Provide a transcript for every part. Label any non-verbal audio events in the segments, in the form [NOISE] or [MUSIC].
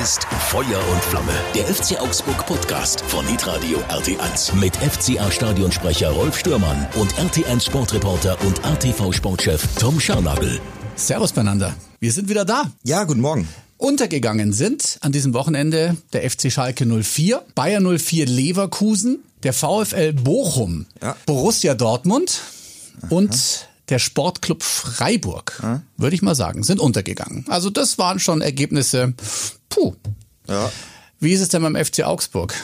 ist Feuer und Flamme. Der FC Augsburg Podcast von Nitradio RT1 mit FCA Stadionsprecher Rolf Stürmann und RT1 Sportreporter und ATV Sportchef Tom Scharnagel. Servus beieinander. Wir sind wieder da. Ja, guten Morgen. Untergegangen sind an diesem Wochenende der FC Schalke 04, Bayer 04 Leverkusen, der VfL Bochum, ja. Borussia Dortmund Aha. und der Sportclub Freiburg, ja. würde ich mal sagen, sind untergegangen. Also das waren schon Ergebnisse. Puh. Ja. Wie ist es denn beim FC Augsburg?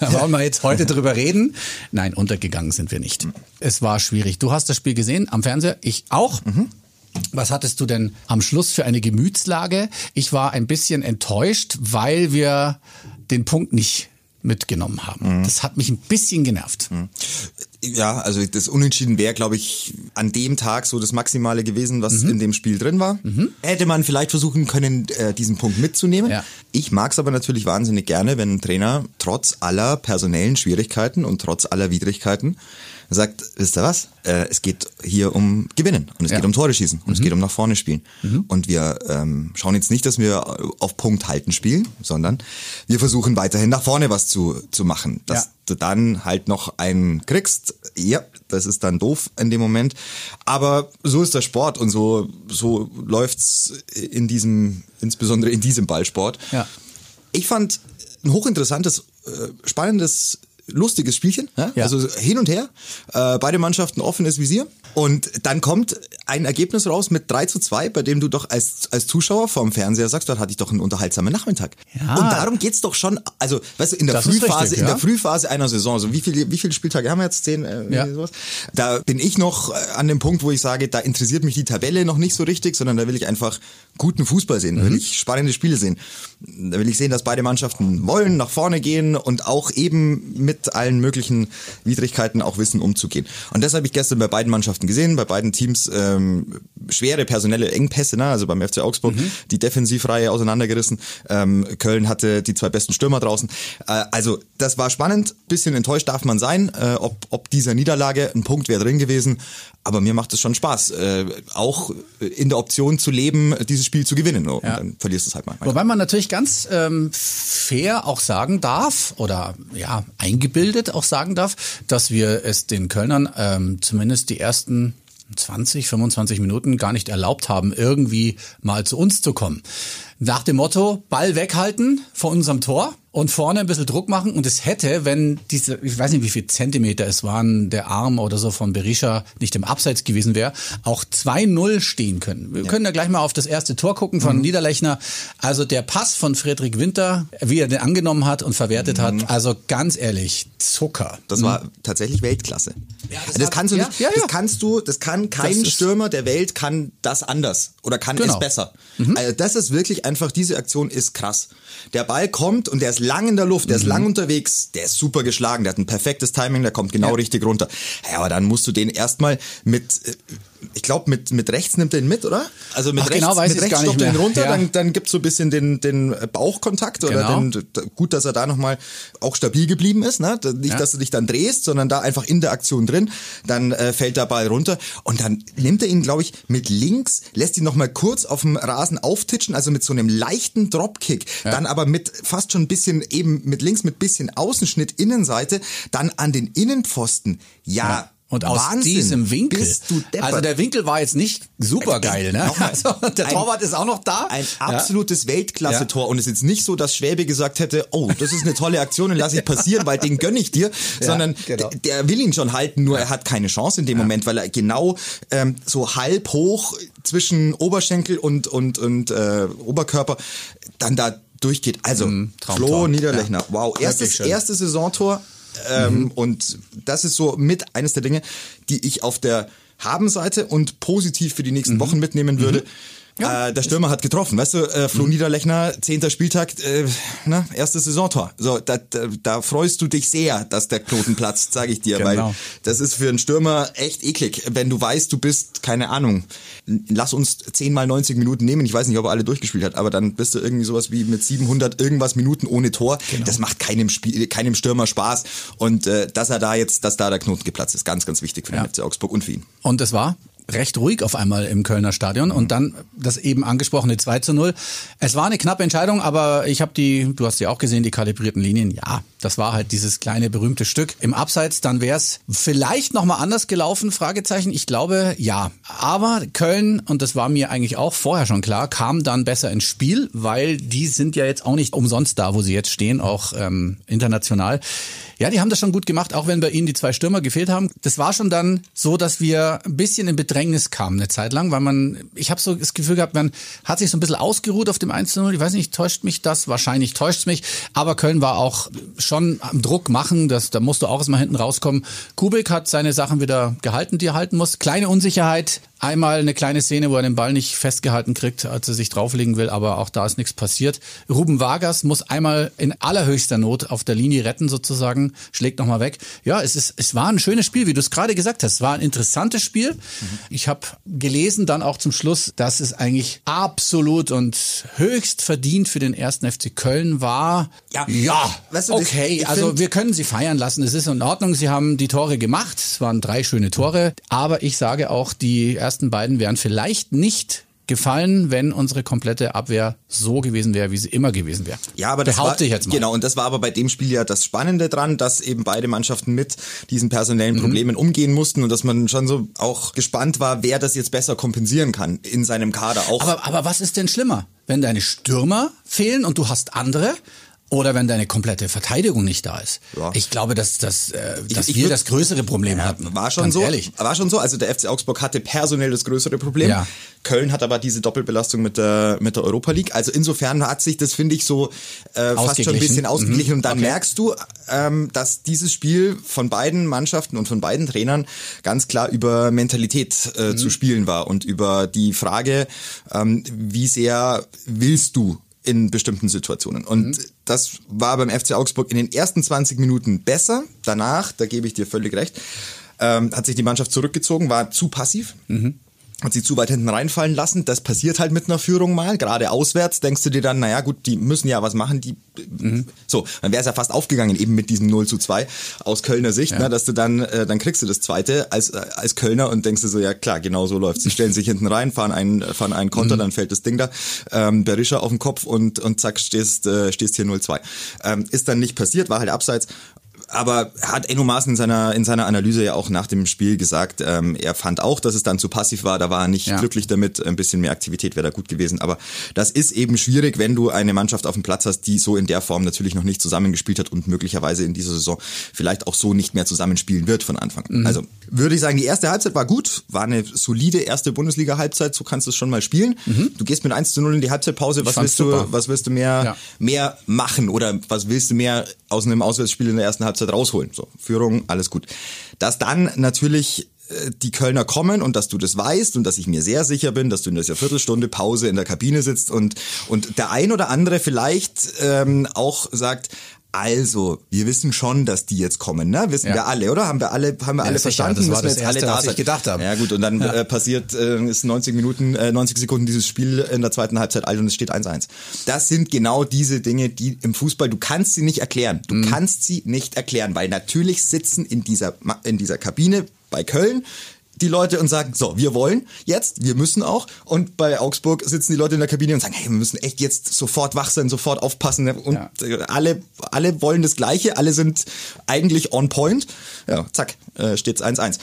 Da wollen wir jetzt heute drüber reden. Nein, untergegangen sind wir nicht. Es war schwierig. Du hast das Spiel gesehen am Fernseher, ich auch. Mhm. Was hattest du denn am Schluss für eine Gemütslage? Ich war ein bisschen enttäuscht, weil wir den Punkt nicht mitgenommen haben. Mhm. Das hat mich ein bisschen genervt. Mhm. Ja, also das Unentschieden wäre, glaube ich, an dem Tag so das Maximale gewesen, was mhm. in dem Spiel drin war. Mhm. Hätte man vielleicht versuchen können, äh, diesen Punkt mitzunehmen. Ja. Ich mag es aber natürlich wahnsinnig gerne, wenn ein Trainer trotz aller personellen Schwierigkeiten und trotz aller Widrigkeiten sagt, wisst ihr was? Äh, es geht hier um Gewinnen und es ja. geht um Tore schießen und mhm. es geht um nach vorne spielen. Mhm. Und wir ähm, schauen jetzt nicht, dass wir auf Punkt halten spielen, sondern wir versuchen weiterhin nach vorne was zu, zu machen. Dass ja. du dann halt noch einen kriegst, ja, das ist dann doof in dem Moment. Aber so ist der Sport und so, so läuft's in diesem, insbesondere in diesem Ballsport. Ja. Ich fand ein hochinteressantes, äh, spannendes lustiges Spielchen, ja? Ja. also hin und her, äh, beide Mannschaften offenes Visier und dann kommt ein Ergebnis raus mit 3 zu 2, bei dem du doch als, als Zuschauer vorm Fernseher sagst, dort hatte ich doch einen unterhaltsamen Nachmittag. Ja. Und darum geht's doch schon, also weißt du, in der das Frühphase, richtig, ja. in der Frühphase einer Saison, also wie viele, wie viele Spieltage haben wir jetzt? Zehn, äh, ja. sowas? Da bin ich noch äh, an dem Punkt, wo ich sage, da interessiert mich die Tabelle noch nicht so richtig, sondern da will ich einfach guten Fußball sehen, da will mhm. ich spannende Spiele sehen. Da will ich sehen, dass beide Mannschaften wollen, nach vorne gehen und auch eben mit allen möglichen Widrigkeiten auch wissen, umzugehen. Und das habe ich gestern bei beiden Mannschaften gesehen, bei beiden Teams ähm, schwere personelle Engpässe, ne? also beim FC Augsburg mhm. die Defensivreihe auseinandergerissen, ähm, Köln hatte die zwei besten Stürmer draußen. Äh, also das war spannend, bisschen enttäuscht darf man sein, äh, ob, ob dieser Niederlage ein Punkt wäre drin gewesen, aber mir macht es schon Spaß, äh, auch in der Option zu leben, dieses Spiel zu gewinnen. Und ja. dann verlierst du es halt mal. Wobei man natürlich ganz ähm, fair auch sagen darf oder ja eingebildet auch sagen darf, dass wir es den Kölnern ähm, zumindest die ersten 20, 25 Minuten gar nicht erlaubt haben, irgendwie mal zu uns zu kommen. Nach dem Motto, Ball weghalten vor unserem Tor und vorne ein bisschen Druck machen. Und es hätte, wenn diese, ich weiß nicht, wie viel Zentimeter es waren, der Arm oder so von Berisha nicht im Abseits gewesen wäre, auch 2-0 stehen können. Wir ja. können ja gleich mal auf das erste Tor gucken von mhm. Niederlechner. Also der Pass von Friedrich Winter, wie er den angenommen hat und verwertet mhm. hat, also ganz ehrlich, Zucker. Das war mhm. tatsächlich Weltklasse. Ja, das, das kannst du nicht, ja, das kannst du, das kann kein das Stürmer der Welt kann das anders oder kann genau. es besser. Mhm. Also das ist wirklich einfach, diese Aktion ist krass. Der Ball kommt und der ist lang in der Luft, der ist mhm. lang unterwegs, der ist super geschlagen, der hat ein perfektes Timing, der kommt genau ja. richtig runter. Ja, aber dann musst du den erstmal mit äh, ich glaube, mit, mit rechts nimmt er ihn mit, oder? Also mit Ach, rechts, genau, weiß mit rechts stoppt er ihn runter, ja. dann, dann gibt's so ein bisschen den, den Bauchkontakt oder genau. den, gut, dass er da nochmal auch stabil geblieben ist, ne? Nicht, ja. dass du dich dann drehst, sondern da einfach in der Aktion drin, dann äh, fällt der Ball runter und dann nimmt er ihn, glaube ich, mit links, lässt ihn nochmal kurz auf dem Rasen auftitschen, also mit so einem leichten Dropkick, ja. dann aber mit fast schon ein bisschen eben mit links mit bisschen Außenschnitt Innenseite, dann an den Innenpfosten. ja und aus Wahnsinn, diesem Winkel. Also der Winkel war jetzt nicht super geil, ne? Also der ein, Torwart ist auch noch da. Ein absolutes ja. Weltklasse-Tor. Und es ist jetzt nicht so, dass Schwäbe gesagt hätte, oh, das ist eine tolle Aktion und lass ich passieren, weil den gönn ich dir. [LAUGHS] Ja, sondern genau. der will ihn schon halten, nur er hat keine Chance in dem Moment, weil er genau ähm, so halb hoch zwischen Oberschenkel und, und, und äh, Oberkörper dann da durchgeht. Also, mhm, Flo Niederlechner, wow, erstes, erstes Saisontor ähm, mhm. Und das ist so mit eines der Dinge, die ich auf der Habenseite und positiv für die nächsten mhm. Wochen mitnehmen würde. Mhm. Ja. Äh, der Stürmer hat getroffen, weißt du, äh, Flo mhm. Niederlechner, zehnter Spieltag, äh, ne, erstes Saisontor. So, da, da, da freust du dich sehr, dass der Knoten platzt, sage ich dir, genau. weil das ist für einen Stürmer echt eklig, wenn du weißt, du bist, keine Ahnung, lass uns zehnmal 90 Minuten nehmen, ich weiß nicht, ob er alle durchgespielt hat, aber dann bist du irgendwie sowas wie mit 700 irgendwas Minuten ohne Tor. Genau. Das macht keinem Spiel, keinem Stürmer Spaß und äh, dass er da jetzt, dass da der Knoten geplatzt ist, ganz, ganz wichtig für den ja. FC Augsburg und für ihn. Und das war recht ruhig auf einmal im Kölner Stadion und dann das eben angesprochene 2 zu 0. Es war eine knappe Entscheidung, aber ich habe die, du hast ja auch gesehen, die kalibrierten Linien. Ja, das war halt dieses kleine berühmte Stück im Abseits. Dann wäre es vielleicht nochmal anders gelaufen, Fragezeichen. Ich glaube, ja. Aber Köln, und das war mir eigentlich auch vorher schon klar, kam dann besser ins Spiel, weil die sind ja jetzt auch nicht umsonst da, wo sie jetzt stehen, auch ähm, international. Ja, die haben das schon gut gemacht, auch wenn bei ihnen die zwei Stürmer gefehlt haben. Das war schon dann so, dass wir ein bisschen in Bedrängnis kamen eine Zeit lang, weil man, ich habe so das Gefühl gehabt, man hat sich so ein bisschen ausgeruht auf dem 1-0. Ich weiß nicht, täuscht mich das? Wahrscheinlich täuscht mich. Aber Köln war auch schon Druck machen, das, da musst du auch erstmal hinten rauskommen. Kubik hat seine Sachen wieder gehalten, die er halten muss. Kleine Unsicherheit, Einmal eine kleine Szene, wo er den Ball nicht festgehalten kriegt, als er sich drauflegen will, aber auch da ist nichts passiert. Ruben Vargas muss einmal in allerhöchster Not auf der Linie retten sozusagen, schlägt nochmal weg. Ja, es ist, es war ein schönes Spiel, wie du es gerade gesagt hast. Es war ein interessantes Spiel. Mhm. Ich habe gelesen dann auch zum Schluss, dass es eigentlich absolut und höchst verdient für den ersten FC Köln war. Ja, ja weißt du, okay, also wir können sie feiern lassen. Es ist in Ordnung. Sie haben die Tore gemacht. Es waren drei schöne Tore. Aber ich sage auch, die ersten beiden wären vielleicht nicht gefallen, wenn unsere komplette Abwehr so gewesen wäre, wie sie immer gewesen wäre. Ja, aber das Behaupte war, ich jetzt mal. Genau, und das war aber bei dem Spiel ja das Spannende dran, dass eben beide Mannschaften mit diesen personellen mhm. Problemen mhm. umgehen mussten und dass man schon so auch gespannt war, wer das jetzt besser kompensieren kann in seinem Kader auch. Aber, aber was ist denn schlimmer? Wenn deine Stürmer fehlen und du hast andere oder wenn deine komplette Verteidigung nicht da ist. Ja. Ich glaube, dass, dass, äh, dass ich, ich wir das größere Problem ja, hatten. War schon so. Ehrlich. War schon so. Also der FC Augsburg hatte personell das größere Problem. Ja. Köln hat aber diese Doppelbelastung mit der, mit der Europa League. Also insofern hat sich das, finde ich, so äh, fast schon ein bisschen ausgeglichen. Mhm. Und dann okay. merkst du, ähm, dass dieses Spiel von beiden Mannschaften und von beiden Trainern ganz klar über Mentalität äh, mhm. zu spielen war und über die Frage, ähm, wie sehr willst du in bestimmten Situationen. Und mhm. das war beim FC Augsburg in den ersten 20 Minuten besser. Danach, da gebe ich dir völlig recht, ähm, hat sich die Mannschaft zurückgezogen, war zu passiv. Mhm hat sie zu weit hinten reinfallen lassen. Das passiert halt mit einer Führung mal. Gerade auswärts denkst du dir dann, naja gut, die müssen ja was machen. Die mhm. So, dann wäre es ja fast aufgegangen, eben mit diesem 0 zu 2 aus Kölner Sicht, ja. ne, dass du dann, äh, dann kriegst du das zweite als, äh, als Kölner und denkst du so, ja klar, genau so läuft Sie stellen sich hinten rein, fahren einen, fahren einen Konter, mhm. dann fällt das Ding da, ähm, Berisha auf den Kopf und, und zack, stehst, äh, stehst hier 0-2. Ähm, ist dann nicht passiert, war halt abseits aber hat Enno Maaßen in seiner, in seiner Analyse ja auch nach dem Spiel gesagt, ähm, er fand auch, dass es dann zu passiv war, da war er nicht ja. glücklich damit, ein bisschen mehr Aktivität wäre da gut gewesen, aber das ist eben schwierig, wenn du eine Mannschaft auf dem Platz hast, die so in der Form natürlich noch nicht zusammengespielt hat und möglicherweise in dieser Saison vielleicht auch so nicht mehr zusammenspielen wird von Anfang an. Mhm. Also würde ich sagen, die erste Halbzeit war gut, war eine solide erste Bundesliga-Halbzeit, so kannst du es schon mal spielen. Mhm. Du gehst mit 1 zu 0 in die Halbzeitpause, was willst du, was willst du mehr, ja. mehr machen oder was willst du mehr aus einem Auswärtsspiel in der ersten Halbzeit rausholen. So, Führung, alles gut. Dass dann natürlich äh, die Kölner kommen und dass du das weißt und dass ich mir sehr sicher bin, dass du in dieser Viertelstunde Pause in der Kabine sitzt und, und der ein oder andere vielleicht ähm, auch sagt, also, wir wissen schon, dass die jetzt kommen, ne? Wissen ja. wir alle, oder? Haben wir alle, haben wir ja, alle verstanden? Das war das jetzt Erste, alle da was ich gedacht habe. Ja gut, und dann ja. äh, passiert, äh, ist 90 Minuten, äh, 90 Sekunden dieses Spiel in der zweiten Halbzeit alt und es steht 1-1. Das sind genau diese Dinge, die im Fußball, du kannst sie nicht erklären. Du mhm. kannst sie nicht erklären, weil natürlich sitzen in dieser, in dieser Kabine bei Köln die Leute und sagen, so, wir wollen jetzt, wir müssen auch. Und bei Augsburg sitzen die Leute in der Kabine und sagen, hey, wir müssen echt jetzt sofort wach sein, sofort aufpassen. Und ja. alle, alle wollen das Gleiche, alle sind eigentlich on point. Ja, zack, äh, steht's 1-1.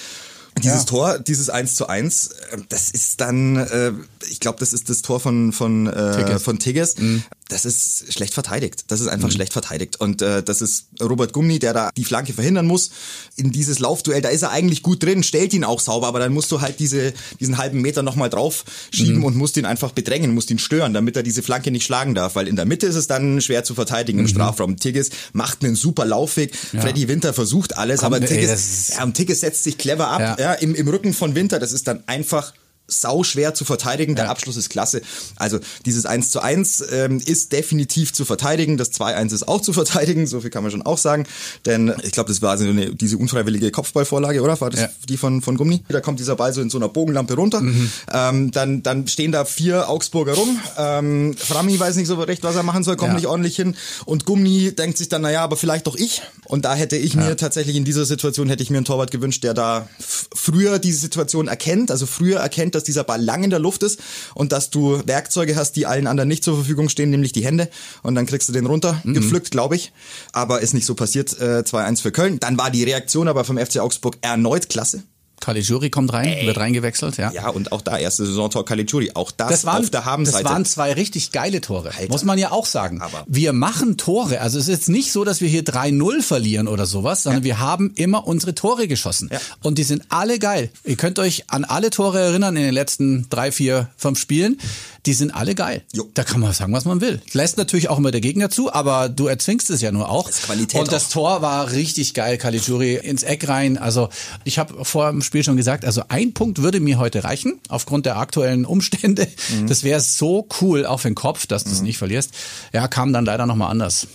Dieses ja. Tor, dieses 1 zu 1, äh, das ist dann, äh, ich glaube, das ist das Tor von, von, äh, Tigges. von Tigges. Mhm das ist schlecht verteidigt. Das ist einfach mhm. schlecht verteidigt. Und äh, das ist Robert Gumni, der da die Flanke verhindern muss. In dieses Laufduell, da ist er eigentlich gut drin, stellt ihn auch sauber, aber dann musst du halt diese, diesen halben Meter nochmal drauf schieben mhm. und musst ihn einfach bedrängen, musst ihn stören, damit er diese Flanke nicht schlagen darf. Weil in der Mitte ist es dann schwer zu verteidigen im mhm. Strafraum. Tigges macht einen super Laufweg. Ja. Freddy Winter versucht alles, Komm, aber Tigges, ey, ja, Tigges setzt sich clever ab ja. ja im, im Rücken von Winter. Das ist dann einfach sau schwer zu verteidigen. Der ja. Abschluss ist klasse. Also dieses 1 zu 1 ähm, ist definitiv zu verteidigen. Das 2-1 ist auch zu verteidigen. So viel kann man schon auch sagen. Denn ich glaube, das war so eine, diese unfreiwillige Kopfballvorlage, oder? War das ja. die von, von Gummi? Da kommt dieser Ball so in so einer Bogenlampe runter. Mhm. Ähm, dann, dann stehen da vier Augsburger rum. Ähm, Frami weiß nicht so recht, was er machen soll, kommt ja. nicht ordentlich hin. Und Gummi denkt sich dann, naja, aber vielleicht doch ich. Und da hätte ich mir tatsächlich in dieser Situation hätte ich mir einen Torwart gewünscht, der da früher diese Situation erkennt, also früher erkennt, dass dieser Ball lang in der Luft ist und dass du Werkzeuge hast, die allen anderen nicht zur Verfügung stehen, nämlich die Hände. Und dann kriegst du den runter, mhm. gepflückt, glaube ich. Aber ist nicht so passiert. Äh, 2-1 für Köln. Dann war die Reaktion aber vom FC Augsburg erneut klasse. Caligiuri kommt rein, Ey. wird reingewechselt, ja. Ja, und auch da erste Saisontor Caligiuri, auch das, das waren, auf der Habenseite. Das waren zwei richtig geile Tore, Alter. muss man ja auch sagen. Aber wir machen Tore, also es ist jetzt nicht so, dass wir hier 3-0 verlieren oder sowas, sondern ja. wir haben immer unsere Tore geschossen. Ja. Und die sind alle geil. Ihr könnt euch an alle Tore erinnern in den letzten drei, vier, fünf Spielen die sind alle geil. Jo. Da kann man sagen, was man will. Lässt natürlich auch immer der Gegner zu, aber du erzwingst es ja nur auch. Das Qualität Und das auch. Tor war richtig geil, Caligiuri ins Eck rein. Also ich habe vor dem Spiel schon gesagt, also ein Punkt würde mir heute reichen, aufgrund der aktuellen Umstände. Mhm. Das wäre so cool auf den Kopf, dass du es mhm. nicht verlierst. Ja, kam dann leider nochmal anders.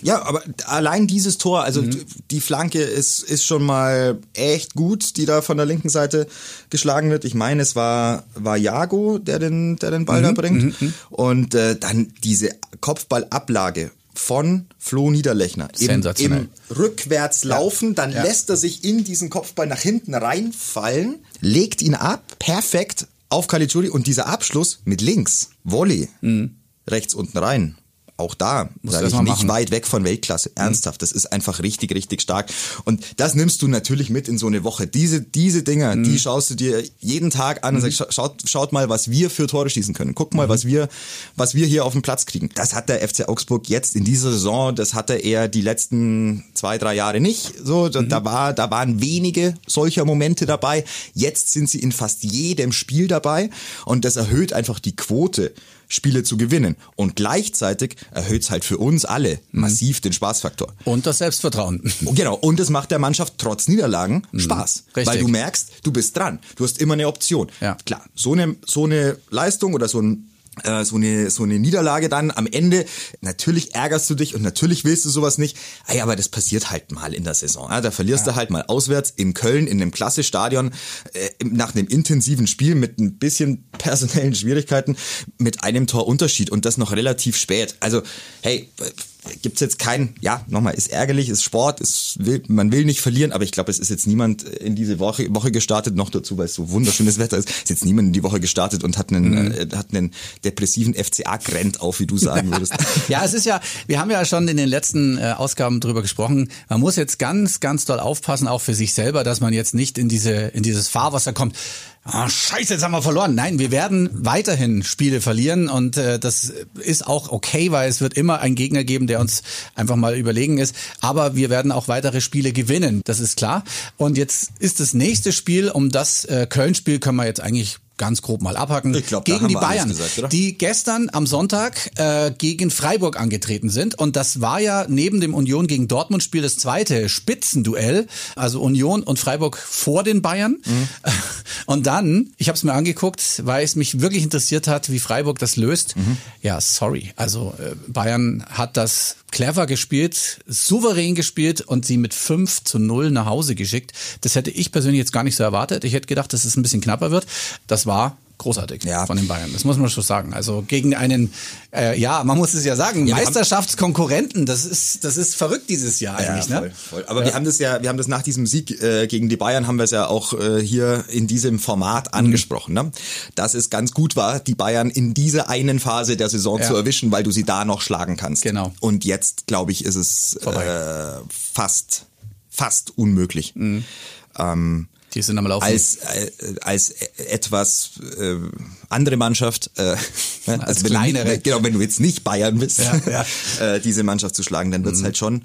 Ja, aber allein dieses Tor, also mhm. die Flanke ist, ist schon mal echt gut, die da von der linken Seite geschlagen wird. Ich meine, es war, war Jago, der den, der den Ball mhm. da bringt. Mhm. mhm. Und äh, dann diese Kopfballablage von Flo Niederlechner im, im Rückwärtslaufen, dann ja. lässt er sich in diesen Kopfball nach hinten reinfallen, legt ihn ab, perfekt auf Caligiuri und dieser Abschluss mit links, Volley, mhm. rechts unten rein auch da sage ich nicht machen. weit weg von Weltklasse. Mhm. Ernsthaft, das ist einfach richtig, richtig stark. Und das nimmst du natürlich mit in so eine Woche. Diese, diese Dinger, mhm. die schaust du dir jeden Tag an und mhm. sagst, schaut, schaut mal, was wir für Tore schießen können. Guck mal, mhm. was wir, was wir hier auf dem Platz kriegen. Das hat der FC Augsburg jetzt in dieser Saison, das hatte er die letzten zwei, drei Jahre nicht. So, da, mhm. da war, da waren wenige solcher Momente dabei. Jetzt sind sie in fast jedem Spiel dabei und das erhöht einfach die Quote Spiele zu gewinnen. Und gleichzeitig erhöht es halt für uns alle mhm. massiv den Spaßfaktor. Und das Selbstvertrauen. Und genau. Und es macht der Mannschaft trotz Niederlagen mhm. Spaß. Richtig. Weil du merkst, du bist dran. Du hast immer eine Option. Ja. Klar, so eine, so eine Leistung oder so ein äh, so eine so eine Niederlage dann am Ende natürlich ärgerst du dich und natürlich willst du sowas nicht ey, aber das passiert halt mal in der Saison ja? da verlierst ja. du halt mal auswärts in Köln in einem klasse Stadion äh, nach einem intensiven Spiel mit ein bisschen personellen Schwierigkeiten mit einem Torunterschied und das noch relativ spät also hey gibt's jetzt kein, ja, nochmal, ist ärgerlich, ist Sport, ist, will, man will nicht verlieren, aber ich glaube, es ist jetzt niemand in diese Woche, Woche gestartet, noch dazu, weil es so wunderschönes [LAUGHS] Wetter ist, ist jetzt niemand in die Woche gestartet und hat einen, mhm. äh, hat einen depressiven FCA-Grend auf, wie du sagen [LAUGHS] würdest. ja, es ist ja, wir haben ja schon in den letzten äh, Ausgaben drüber gesprochen, man muss jetzt ganz, ganz doll aufpassen, auch für sich selber, dass man jetzt nicht in diese, in dieses Fahrwasser kommt ah, scheiße, jetzt haben wir verloren. Nein, wir werden weiterhin Spiele verlieren und äh, das ist auch okay, weil es wird immer einen Gegner geben, der uns einfach mal überlegen ist. Aber wir werden auch weitere Spiele gewinnen, das ist klar. Und jetzt ist das nächste Spiel, um das äh, Köln-Spiel können wir jetzt eigentlich ganz grob mal abhacken, ich glaub, gegen die Bayern, gesagt, die gestern am Sonntag äh, gegen Freiburg angetreten sind. Und das war ja neben dem Union gegen Dortmund Spiel das zweite Spitzenduell. Also Union und Freiburg vor den Bayern. Mhm. [LAUGHS] Und dann, ich habe es mir angeguckt, weil es mich wirklich interessiert hat, wie Freiburg das löst. Mhm. Ja, sorry. Also äh, Bayern hat das clever gespielt, souverän gespielt und sie mit 5 zu 0 nach Hause geschickt. Das hätte ich persönlich jetzt gar nicht so erwartet. Ich hätte gedacht, dass es ein bisschen knapper wird. Das war großartig ja. von den Bayern. Das muss man schon sagen. Also gegen einen, äh, ja, man muss es ja sagen, ja, Meisterschaftskonkurrenten. Das ist, das ist verrückt dieses Jahr ja, eigentlich. Ne? Voll, ne? voll. Aber ja. wir haben das ja, wir haben das nach diesem Sieg äh, gegen die Bayern haben wir es ja auch äh, hier in diesem Format mhm. angesprochen, ne? dass es ganz gut war, die Bayern in dieser einen Phase der Saison zu erwischen, weil du sie da noch schlagen kannst. Genau. Und jetzt glaube ich, ist es äh, fast, fast unmöglich. Mhm. Ähm, die sind am Laufen. Als, äh, als etwas äh, andere Mannschaft, äh, [LAUGHS] als, als kleinere. Nicht, genau, wenn du jetzt nicht Bayern bist, ja, ja. [LAUGHS] äh, diese Mannschaft zu schlagen, dann wird's mhm. halt schon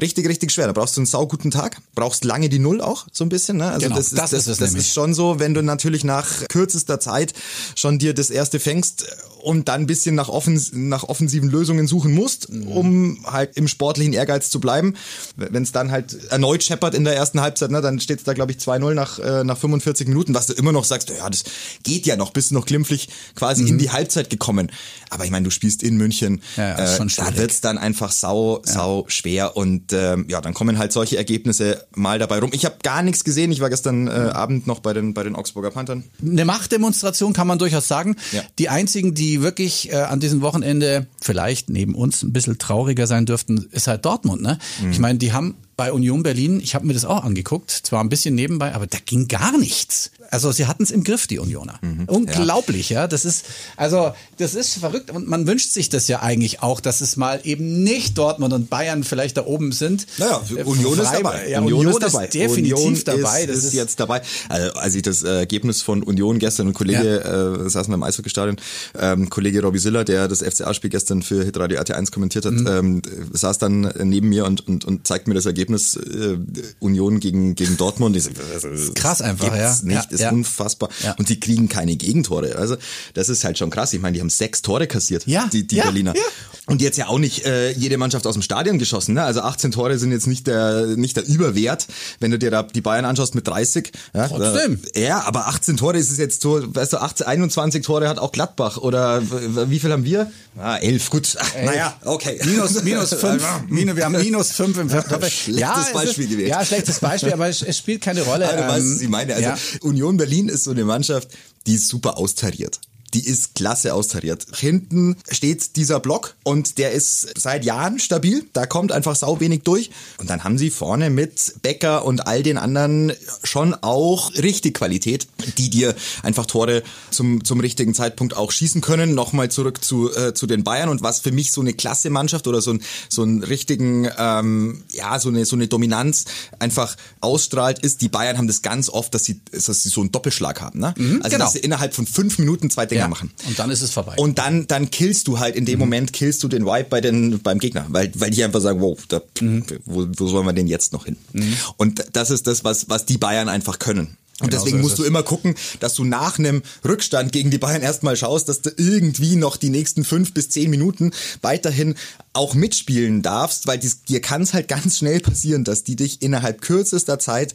richtig, richtig schwer. Da brauchst du einen sauguten Tag, brauchst lange die Null auch, so ein bisschen. Ne? Also genau, das, ist, das, das, ist, das ist schon so, wenn du natürlich nach kürzester Zeit schon dir das erste fängst und dann ein bisschen nach, offens nach offensiven Lösungen suchen musst, mhm. um halt im sportlichen Ehrgeiz zu bleiben. Wenn es dann halt erneut scheppert in der ersten Halbzeit, ne, dann steht es da, glaube ich, 2-0 nach, äh, nach 45 Minuten, was du immer noch sagst, ja, das geht ja noch, bist noch glimpflich quasi mhm. in die Halbzeit gekommen. Aber ich meine, du spielst in München, ja, äh, da wird's dann einfach sau, sau ja. schwer und ähm, ja, dann kommen halt solche Ergebnisse mal dabei rum. Ich habe gar nichts gesehen, ich war gestern äh, Abend noch bei den, bei den Augsburger Panthern. Eine Machtdemonstration kann man durchaus sagen. Ja. Die einzigen, die die wirklich äh, an diesem Wochenende vielleicht neben uns ein bisschen trauriger sein dürften, ist halt Dortmund. Ne? Mhm. Ich meine, die haben bei Union Berlin, ich habe mir das auch angeguckt, zwar ein bisschen nebenbei, aber da ging gar nichts. Also sie hatten es im Griff, die Unioner. Mhm, Unglaublich, ja. ja. Das ist, also das ist verrückt und man wünscht sich das ja eigentlich auch, dass es mal eben nicht Dortmund und Bayern vielleicht da oben sind. Naja, äh, Union ist dabei. Ja, Union, Union ist dabei. Definitiv Union dabei. Ist, das ist, jetzt dabei. Also, als ich das Ergebnis von Union gestern, ein Kollege ja. äh, saß im Eishockeystadion, ähm, Kollege Robbie Siller, der das FCA-Spiel gestern für Hitradio RT1 kommentiert hat, mhm. ähm, saß dann neben mir und, und, und zeigt mir das Ergebnis äh, Union gegen, gegen Dortmund. Ich, das ist krass einfach, ja. Nicht, ja, ist ja. unfassbar. Ja. Und sie kriegen keine Gegentore. Also das ist halt schon krass. Ich meine, die haben sechs Tore kassiert, ja. die, die Berliner. Ja. Und jetzt ja auch nicht äh, jede Mannschaft aus dem Stadion geschossen. Ne? Also 18 Tore sind jetzt nicht der nicht der Überwert, wenn du dir da die Bayern anschaust mit 30. Ja, Trotzdem. Äh, ja, aber 18 Tore ist es jetzt so, weißt du, 18, 21 Tore hat auch Gladbach. Oder wie viel haben wir? Ah, 11, gut. [LAUGHS] Ach, naja, okay. Minus, minus [LAUGHS] 5. minus, wir haben minus 5 im Vergleich. [LAUGHS] Schlechtes ja, Beispiel gewählt. Ja, schlechtes Beispiel, aber es, es spielt keine Rolle. Aber du weißt, was ich meine. Also ja. Union Berlin ist so eine Mannschaft, die ist super austariert die ist klasse austariert. Hinten steht dieser Block und der ist seit Jahren stabil. Da kommt einfach sau wenig durch. Und dann haben sie vorne mit Becker und all den anderen schon auch richtig Qualität, die dir einfach Tore zum, zum richtigen Zeitpunkt auch schießen können. Nochmal zurück zu, äh, zu den Bayern und was für mich so eine klasse Mannschaft oder so ein so einen richtigen, ähm, ja, so eine, so eine Dominanz einfach ausstrahlt, ist, die Bayern haben das ganz oft, dass sie, dass sie so einen Doppelschlag haben. Ne? Mhm, also genau. dass sie innerhalb von fünf Minuten zwei Dinge ja. machen. Und dann ist es vorbei. Und dann, dann killst du halt in dem mhm. Moment, killst du den Vibe bei den, beim Gegner, weil, weil die einfach sagen, wow, da, mhm. wo, wo sollen wir denn jetzt noch hin? Mhm. Und das ist das, was, was die Bayern einfach können. Und genau deswegen so musst du immer gucken, dass du nach einem Rückstand gegen die Bayern erstmal schaust, dass du irgendwie noch die nächsten fünf bis zehn Minuten weiterhin auch mitspielen darfst, weil dies, dir kann es halt ganz schnell passieren, dass die dich innerhalb kürzester Zeit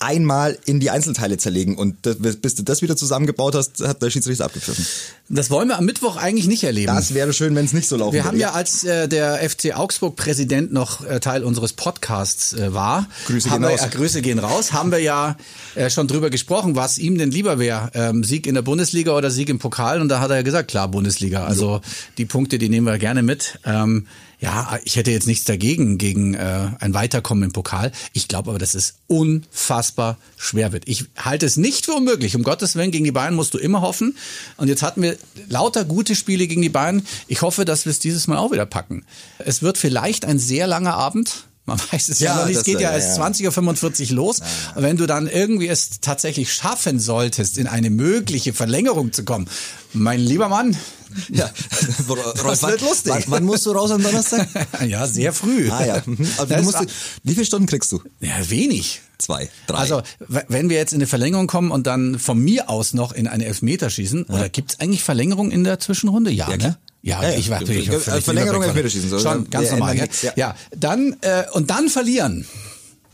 einmal in die Einzelteile zerlegen. Und bis du das wieder zusammengebaut hast, hat der Schiedsrichter abgepfiffen. Das wollen wir am Mittwoch eigentlich nicht erleben. Das wäre schön, wenn es nicht so laufen Wir würde. haben ja, als äh, der FC Augsburg-Präsident noch äh, Teil unseres Podcasts äh, war, Grüße gehen wir, raus. Grüße gehen raus, haben wir ja äh, schon drüber gesprochen, was ihm denn lieber wäre, ähm, Sieg in der Bundesliga oder Sieg im Pokal. Und da hat er ja gesagt, klar, Bundesliga. Also ja. die Punkte, die nehmen wir gerne mit. Ähm, ja, ich hätte jetzt nichts dagegen, gegen äh, ein Weiterkommen im Pokal. Ich glaube aber, dass es unfassbar schwer wird. Ich halte es nicht für unmöglich. Um Gottes Willen, gegen die Bayern musst du immer hoffen. Und jetzt hatten wir lauter gute Spiele gegen die Bayern. Ich hoffe, dass wir es dieses Mal auch wieder packen. Es wird vielleicht ein sehr langer Abend. Man weiß es ja, ja noch nicht. Es geht ja, ja erst 20.45 Uhr los. Und wenn du dann irgendwie es tatsächlich schaffen solltest, in eine mögliche Verlängerung zu kommen, mein lieber Mann, [LAUGHS] ja, das wird lustig. Wann, wann, musst du raus am Donnerstag? [LAUGHS] ja, sehr früh. Ah ja. Mhm. [LAUGHS] Also musst, wie viele Stunden kriegst du? Ja, wenig. Zwei, drei. Also, wenn wir jetzt in eine Verlängerung kommen und dann von mir aus noch in eine Elfmeterschießen, ja. oder gibt es eigentlich Verlängerung in der Zwischenrunde? Ja, ja ne? Ja, ja, ich war natürlich Verlängerung Elfmeterschießen. Schon, ganz normal. Ja. ja, dann äh, und dann verlieren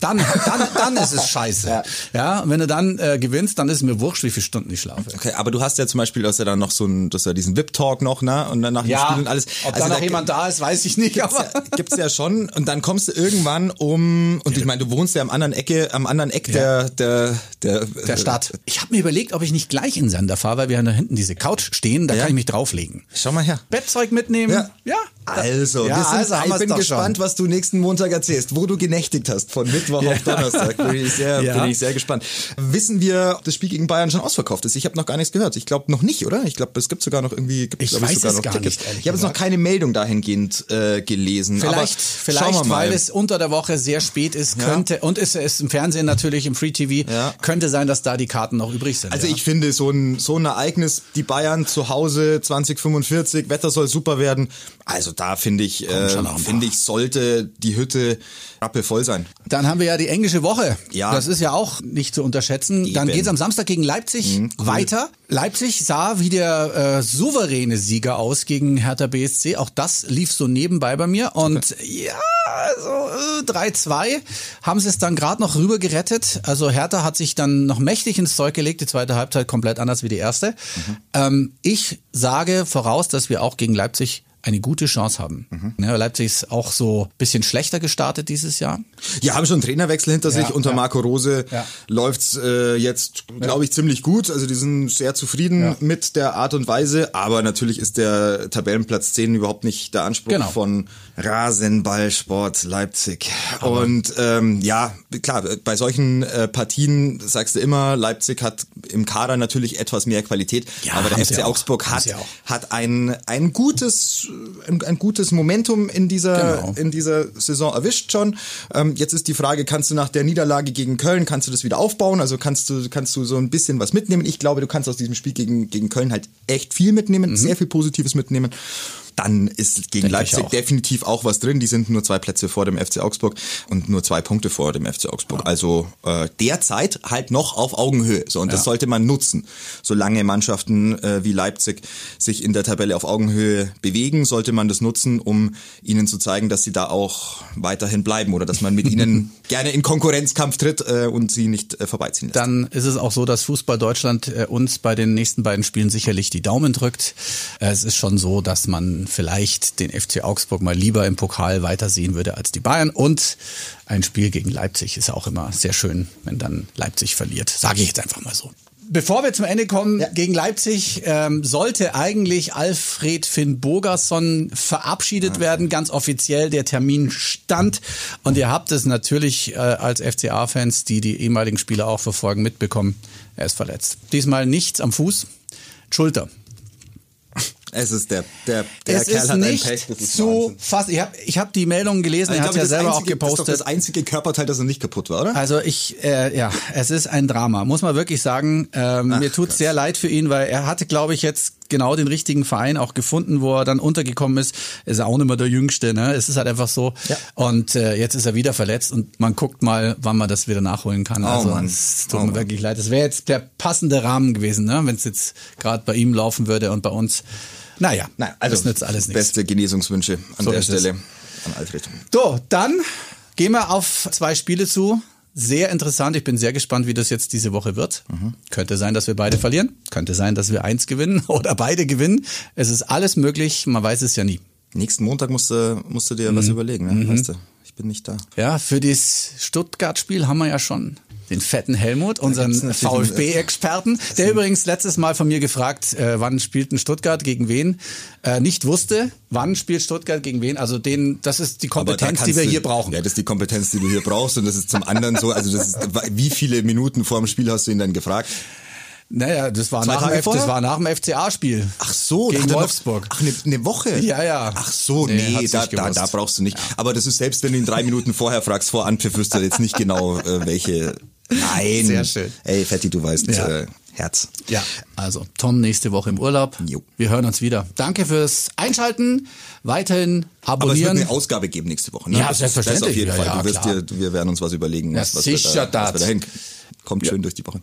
dann, dann, dann ist es scheiße. Ja. ja, und wenn du dann äh, gewinnst, dann ist es mir wurscht, wie viele Stunden ich schlafe. Okay, aber du hast ja zum Beispiel, dass ja dann noch so ein, dass ja diesen VIP-Talk noch, ne? Und dann nach dem ja, Spiel und alles. Ob also da noch jemand da ist, weiß ich nicht. Gibt's aber ja, gibt's ja schon. Und dann kommst du irgendwann um, und ich meine, du wohnst ja am anderen Ecke, am anderen Eck der, der, der, der Stadt. Ich habe mir überlegt, ob ich nicht gleich in Sander fahre, weil wir haben da hinten diese Couch stehen, da kann ich mich drauflegen. Schau mal her. Bettzeug mitnehmen. Ja. ja also, ja, also ich bin gespannt, schon. was du nächsten Montag erzählst, wo du genächtigt hast, von Mittwoch auf Donnerstag. bin ich sehr, ja. bin ich sehr gespannt. Wissen wir, ob das Spiel gegen Bayern schon ausverkauft ist? Ich habe noch gar nichts gehört. Ich glaube noch nicht, oder? Ich glaube, es gibt sogar noch irgendwie, gibt, ich weiß sogar es noch gar Tickets. nicht. Ich habe jetzt noch keine Meldung dahingehend äh, gelesen. Vielleicht, Aber vielleicht, weil es unter der Woche sehr spät ist, könnte ja. und es ist im Fernsehen natürlich im Free TV ja. könnte sein, dass da die Karten noch übrig sind. Also ich finde so ein so ein Ereignis, die Bayern zu Hause 2045, Wetter soll super werden. Also da finde ich, äh, finde ich sollte die Hütte rappelvoll sein. Dann haben wir ja die englische Woche. Ja. Das ist ja auch nicht zu unterschätzen. Eben. Dann geht's am Samstag gegen Leipzig mhm, cool. weiter. Leipzig sah wie der äh, souveräne Sieger aus gegen Hertha BSC. Auch das lief so nebenbei bei mir. Und okay. ja, also äh, 3-2 haben sie es dann gerade noch rüber gerettet. Also Hertha hat sich dann noch mächtig ins Zeug gelegt. Die zweite Halbzeit komplett anders wie die erste. Mhm. Ähm, ich sage voraus, dass wir auch gegen Leipzig eine gute Chance haben. Mhm. Ja, Leipzig ist auch so ein bisschen schlechter gestartet dieses Jahr. Ja, haben schon einen Trainerwechsel hinter ja, sich. Unter ja. Marco Rose ja. läuft's äh, jetzt, glaube ich, ziemlich gut. Also die sind sehr zufrieden mit der Art und Weise. Aber natürlich ist der Tabellenplatz 10 überhaupt nicht der Anspruch genau. von Rasenballsport Leipzig. Aber und ähm, ja, klar, bei solchen äh, Partien sagst du immer, Leipzig hat im Kader natürlich etwas mehr Qualität. aber der FC Augsburg hat, hat ein, ein gutes ein, ein gutes Momentum in dieser, genau. in dieser Saison erwischt schon. Ähm, jetzt ist die Frage, kannst du nach der Niederlage gegen Köln, kannst du das wieder aufbauen? Also kannst du, kannst du so ein bisschen was mitnehmen? Ich glaube, du kannst aus diesem Spiel gegen, gegen Köln halt echt viel mitnehmen, mhm. sehr viel Positives mitnehmen dann ist gegen Denke Leipzig auch. definitiv auch was drin. Die sind nur zwei Plätze vor dem FC Augsburg und nur zwei Punkte vor dem FC Augsburg. Ja. Also äh, derzeit halt noch auf Augenhöhe. So und ja. das sollte man nutzen. Solange Mannschaften äh, wie Leipzig sich in der Tabelle auf Augenhöhe bewegen, sollte man das nutzen, um ihnen zu zeigen, dass sie da auch weiterhin bleiben oder dass man mit ihnen [LAUGHS] gerne in Konkurrenzkampf tritt äh, und sie nicht äh, vorbeiziehen lässt. Dann ist es auch so, dass Fußball Deutschland äh, uns bei den nächsten beiden Spielen sicherlich die Daumen drückt. Äh, es ist schon so, dass man vielleicht den FC Augsburg mal lieber im Pokal weitersehen würde als die Bayern. Und ein Spiel gegen Leipzig ist auch immer sehr schön, wenn dann Leipzig verliert. Sage ich jetzt einfach mal so. Bevor wir zum Ende kommen, ja. gegen Leipzig ähm, sollte eigentlich Alfred Finn Bogerson verabschiedet ja. werden, ganz offiziell. Der Termin stand. Und ihr habt es natürlich äh, als FCA-Fans, die die ehemaligen Spieler auch verfolgen, mitbekommen. Er ist verletzt. Diesmal nichts am Fuß, Schulter. Es ist der, der, der es Kerl hat nicht ein Pech, das ist zu fast. Ich habe ich hab die Meldung gelesen, also er hat ja selber einzige, auch gepostet. Das ist doch das einzige Körperteil, das noch nicht kaputt war, oder? Also ich, äh, ja, es ist ein Drama, muss man wirklich sagen. Ähm, Ach, mir tut sehr leid für ihn, weil er hatte, glaube ich, jetzt genau den richtigen Verein auch gefunden, wo er dann untergekommen ist. Ist auch nicht mehr der Jüngste, ne? Es ist halt einfach so. Ja. Und äh, jetzt ist er wieder verletzt und man guckt mal, wann man das wieder nachholen kann. Oh, also Mann. es tut oh, mir Mann. wirklich leid. Das wäre jetzt der passende Rahmen gewesen, ne? Wenn es jetzt gerade bei ihm laufen würde und bei uns. Naja, naja also das nützt alles nichts. Beste Genesungswünsche an so der Stelle es. an Alfred. So, dann gehen wir auf zwei Spiele zu. Sehr interessant. Ich bin sehr gespannt, wie das jetzt diese Woche wird. Mhm. Könnte sein, dass wir beide verlieren. Könnte sein, dass wir eins gewinnen [LAUGHS] oder beide gewinnen. Es ist alles möglich. Man weiß es ja nie. Nächsten Montag musst du, musst du dir mhm. was überlegen, ne? Mhm. weißt du? Ich bin nicht da. Ja, für das Stuttgart-Spiel haben wir ja schon den fetten Helmut, unseren VfB-Experten, [LAUGHS] der übrigens letztes Mal von mir gefragt, äh, wann spielt ein Stuttgart gegen wen, äh, nicht wusste, wann spielt Stuttgart gegen wen. Also den, das ist die Kompetenz, die wir hier brauchen. Ja, das ist die Kompetenz, die du hier brauchst und das ist zum anderen so, also das ist, wie viele Minuten vor dem Spiel hast du ihn dann gefragt? Naja, das war, nach dem, das war nach dem FCA-Spiel. Ach so, gegen Wolfsburg. Ach, eine, eine Woche? Ja, ja. Ach so, nee, nee da, da, da brauchst du nicht. Ja. Aber das ist selbst, wenn du ihn drei Minuten vorher fragst, vor Anpfiff, wüsste jetzt nicht genau, äh, welche Nein. Sehr schön. Ey, Fetti, du weißt, ja. äh, Herz. Ja, also Tom nächste Woche im Urlaub. Jo. Wir hören uns wieder. Danke fürs Einschalten. Weiterhin abonnieren. Aber es wird eine Ausgabe geben nächste Woche. Ne? Ja, das selbstverständlich. Das auf jeden ja, Fall. Ja, du wirst dir, wir werden uns was überlegen, was, ja, was, sicher wir da, was wir da hin. Kommt schön durch die Woche.